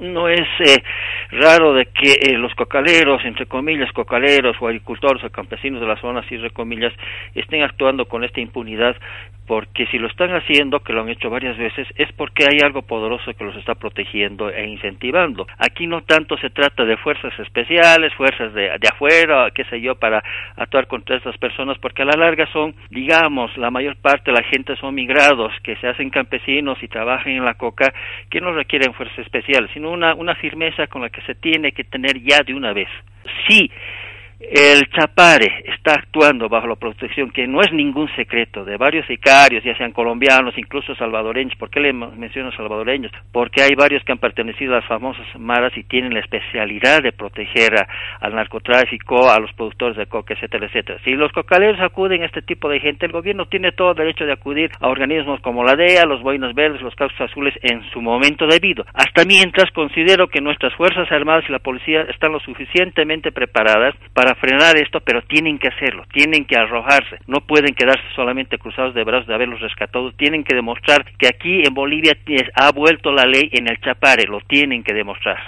no es eh, raro de que eh, los cocaleros, entre comillas, cocaleros o agricultores o campesinos de la zona, cierre comillas, estén actuando con esta impunidad porque si lo están haciendo, que lo han hecho varias veces, es porque hay algo poderoso que los está protegiendo e incentivando. Aquí no tanto se trata de fuerzas especiales, fuerzas de, de afuera, qué sé yo, para actuar contra estas personas, porque a la larga son, digamos, la mayor parte de la gente son migrados, que se hacen campesinos y trabajan en la coca, que no requieren fuerzas especiales, sino una, una firmeza con la que se tiene que tener ya de una vez. Sí, el Chapare está actuando bajo la protección, que no es ningún secreto, de varios sicarios, ya sean colombianos, incluso salvadoreños. ¿Por qué le menciono salvadoreños? Porque hay varios que han pertenecido a las famosas maras y tienen la especialidad de proteger al narcotráfico, a los productores de coca, etcétera, etcétera. Si los cocaleros acuden a este tipo de gente, el gobierno tiene todo derecho de acudir a organismos como la DEA, los boinas verdes, los causos azules en su momento debido. Hasta mientras considero que nuestras Fuerzas Armadas y la policía están lo suficientemente preparadas para para frenar esto, pero tienen que hacerlo, tienen que arrojarse, no pueden quedarse solamente cruzados de brazos de haberlos rescatado, tienen que demostrar que aquí en Bolivia ha vuelto la ley en el Chapare, lo tienen que demostrar.